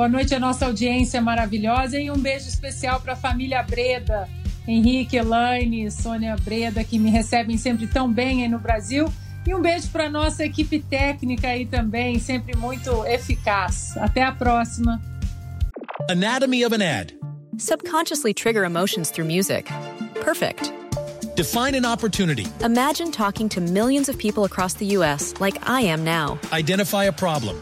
Boa noite à nossa audiência maravilhosa e um beijo especial para a família Breda, Henrique, Elaine, Sônia Breda, que me recebem sempre tão bem aí no Brasil. E um beijo para nossa equipe técnica aí também, sempre muito eficaz. Até a próxima. Anatomy of an ad. Subconsciously trigger emotions through music. Perfect. Define an opportunity. Imagine talking to millions of people across the U.S. like I am now. Identify a problem.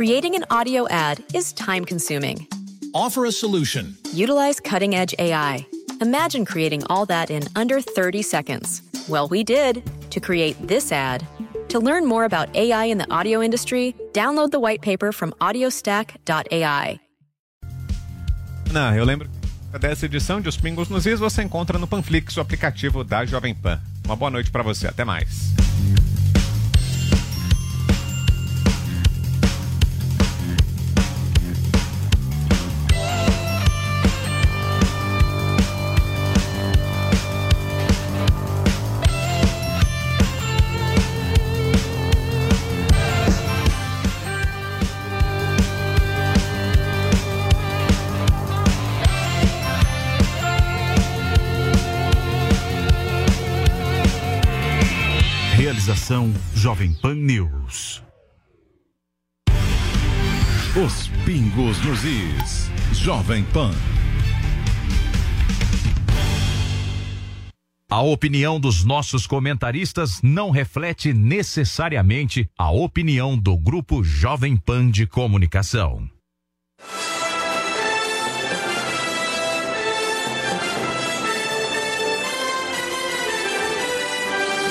Creating an audio ad is time consuming. Offer a solution. Utilize cutting edge AI. Imagine creating all that in under 30 seconds. Well, we did to create this ad. To learn more about AI in the audio industry, download the white paper from audiostack.ai. Não, eu lembro que dessa edição de Os Pingos nos Is você encontra no Panflix, o aplicativo da Jovem Pan. Uma boa noite para você, até mais. Realização Jovem Pan News. Os Pingos nos Is. Jovem Pan. A opinião dos nossos comentaristas não reflete necessariamente a opinião do Grupo Jovem Pan de Comunicação.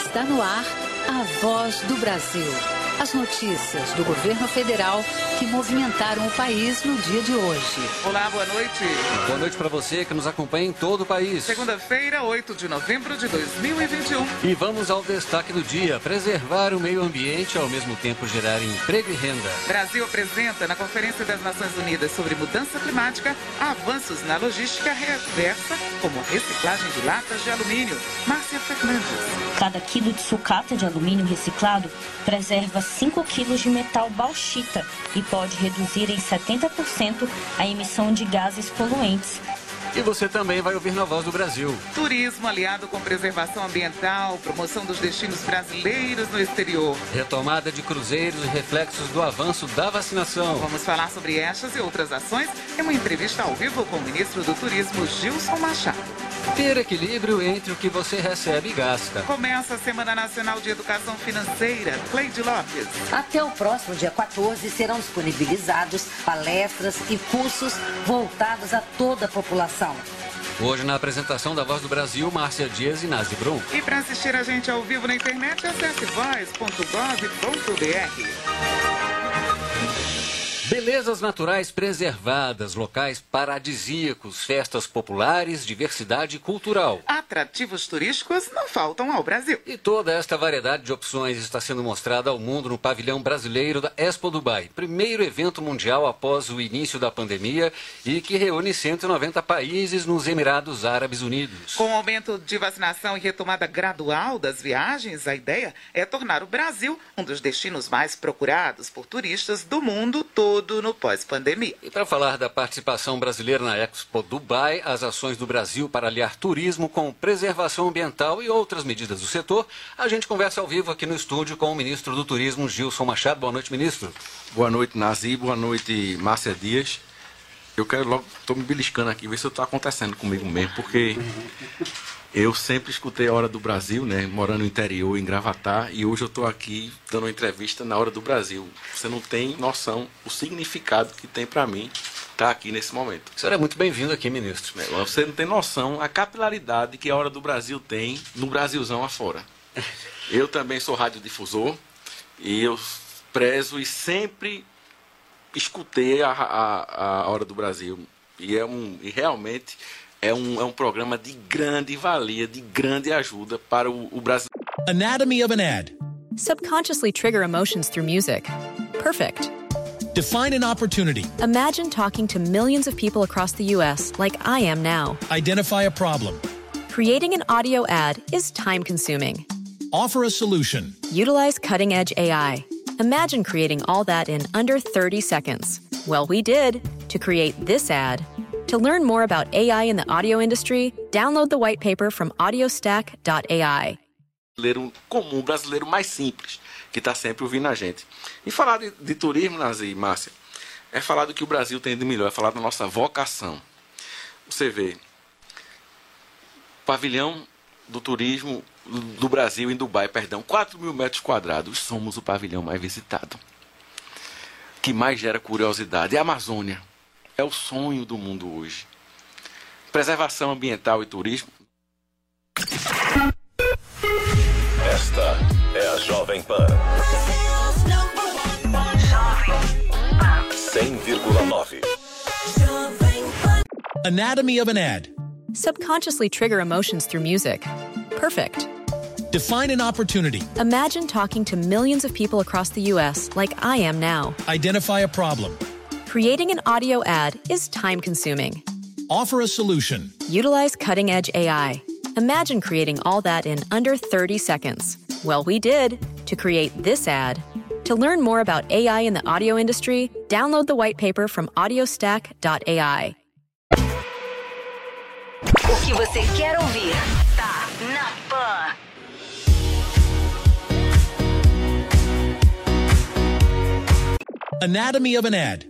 Está no ar a voz do Brasil. As notícias do governo federal que movimentaram o país no dia de hoje. Olá, boa noite. Boa noite para você que nos acompanha em todo o país. Segunda-feira, 8 de novembro de 2021. E vamos ao destaque do dia: preservar o meio ambiente e ao mesmo tempo gerar emprego e renda. Brasil apresenta na Conferência das Nações Unidas sobre Mudança Climática avanços na logística reversa, como reciclagem de latas de alumínio. Márcia Fernandes. Cada quilo de sucata de alumínio reciclado preserva 5 quilos de metal bauxita e pode reduzir em 70% a emissão de gases poluentes. E você também vai ouvir na Voz do Brasil. Turismo aliado com preservação ambiental, promoção dos destinos brasileiros no exterior. Retomada de cruzeiros e reflexos do avanço da vacinação. Vamos falar sobre estas e outras ações em uma entrevista ao vivo com o ministro do Turismo, Gilson Machado. Ter equilíbrio entre o que você recebe e gasta. Começa a Semana Nacional de Educação Financeira. Cleide Lopes. Até o próximo dia 14 serão disponibilizados palestras e cursos voltados a toda a população. Hoje, na apresentação da Voz do Brasil, Márcia Dias e Nazi Brum. E para assistir a gente ao vivo na internet, acesse voz.gov.br. Belezas naturais preservadas, locais paradisíacos, festas populares, diversidade cultural. Atrativos turísticos não faltam ao Brasil. E toda esta variedade de opções está sendo mostrada ao mundo no pavilhão brasileiro da Expo Dubai, primeiro evento mundial após o início da pandemia e que reúne 190 países nos Emirados Árabes Unidos. Com o aumento de vacinação e retomada gradual das viagens, a ideia é tornar o Brasil um dos destinos mais procurados por turistas do mundo todo tudo no pós-pandemia. E para falar da participação brasileira na Expo Dubai, as ações do Brasil para aliar turismo com preservação ambiental e outras medidas do setor, a gente conversa ao vivo aqui no estúdio com o ministro do Turismo, Gilson Machado. Boa noite, ministro. Boa noite, Nazi. Boa noite, Márcia Dias. Eu quero logo, estou me beliscando aqui, ver se está acontecendo comigo mesmo, porque eu sempre escutei a Hora do Brasil, né? Morando no interior, em Gravatar, e hoje eu estou aqui dando uma entrevista na Hora do Brasil. Você não tem noção o significado que tem para mim estar tá aqui nesse momento. O senhor é muito bem-vindo aqui, ministro. Você não tem noção a capilaridade que a Hora do Brasil tem no Brasilzão afora. Eu também sou radiodifusor e eu prezo e sempre escutei a, a, a Hora do Brasil e é um e realmente é um, é um programa de grande valia, de grande ajuda para o, o Brasil. Anatomy of an ad. Subconsciously trigger emotions through music. Perfect. Define an opportunity. Imagine talking to millions of people across the U.S. like I am now. Identify a problem. Creating an audio ad is time consuming. Offer a solution. Utilize cutting edge AI. Imagine creating all that in under 30 seconds. Well, we did to create this ad. To learn more about AI in the audio industry, download the white paper from audiostack.ai. brasileiro comum, brasileiro mais simples, que está sempre ouvindo a gente. E falar de, de turismo, Nazi Márcia, é falar do que o Brasil tem de melhor, é falar da nossa vocação. Você vê, pavilhão do turismo do Brasil em Dubai, perdão, 4 mil metros quadrados, somos o pavilhão mais visitado. Que mais gera curiosidade. É a Amazônia. É o sonho do mundo hoje. Preservação ambiental e turismo. Esta é a Jovem Pan. 100,9. Anatomy of an ad. Subconsciously trigger emotions through music. Perfect. Define an opportunity. Imagine talking to millions of people across the U.S. like I am now. Identify a problem. Creating an audio ad is time consuming. Offer a solution. Utilize cutting edge AI. Imagine creating all that in under 30 seconds. Well, we did to create this ad. To learn more about AI in the audio industry, download the white paper from audiostack.ai. O que você quer ouvir tá na Pan. Anatomy of an ad.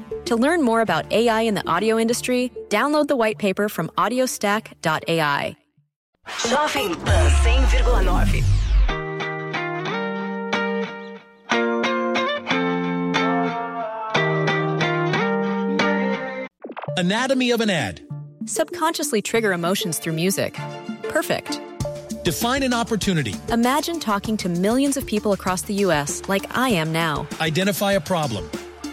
To learn more about AI in the audio industry, download the white paper from audiostack.ai. Jovem Pan 100,9. Anatomy of an ad. Subconsciously trigger emotions through music. Perfect. Define an opportunity. Imagine talking to millions of people across the U.S. like I am now. Identify a problem.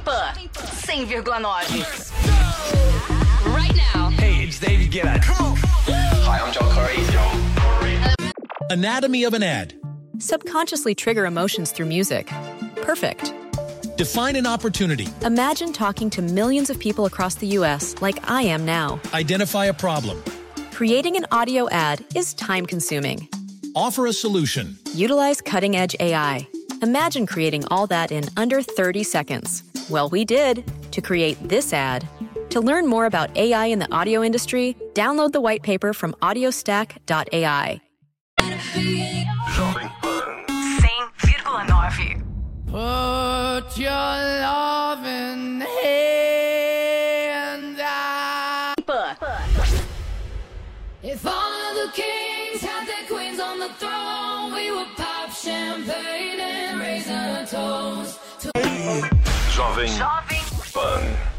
Jovem Pan 100,9. Right now. Hey, it's David Guetta. Hi, I'm John Curry. Anatomy of an ad. Subconsciously trigger emotions through music. Perfect. Define an opportunity. Imagine talking to millions of people across the U.S. like I am now. Identify a problem. Creating an audio ad is time consuming. Offer a solution. Utilize cutting edge AI. Imagine creating all that in under 30 seconds. Well, we did to create this ad. To learn more about AI in the audio industry, download the white paper from audiostack.ai. Jovem Pan. 100,9. Put your loving hand. If all of the kings had their queens on the throne, we would pop champagne and raise a toast to Jovem Pan.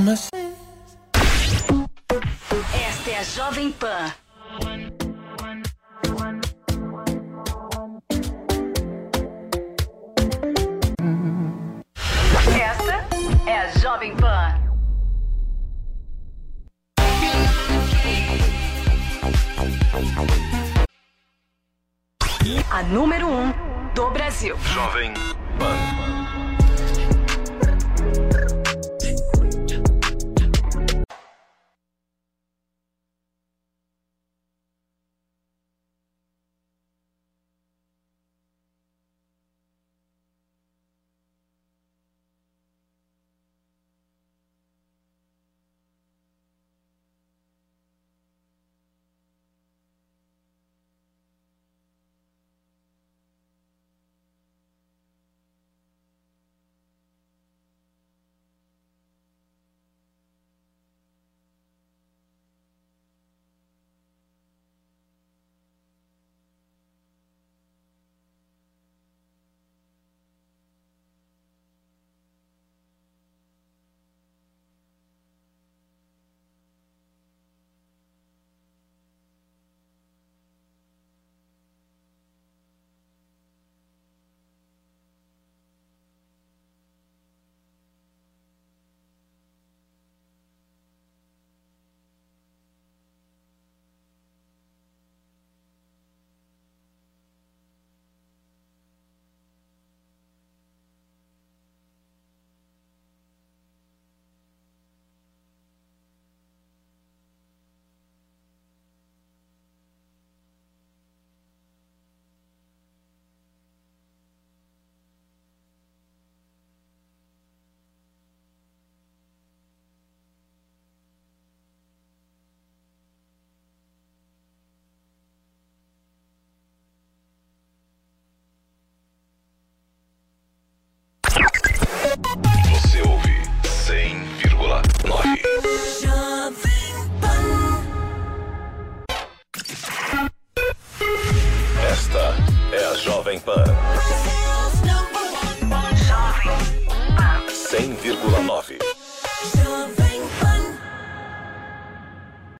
Must. Esta é a Jovem Pan. Esta é a Jovem Pan. A número 1 um do Brasil. Jovem Pan.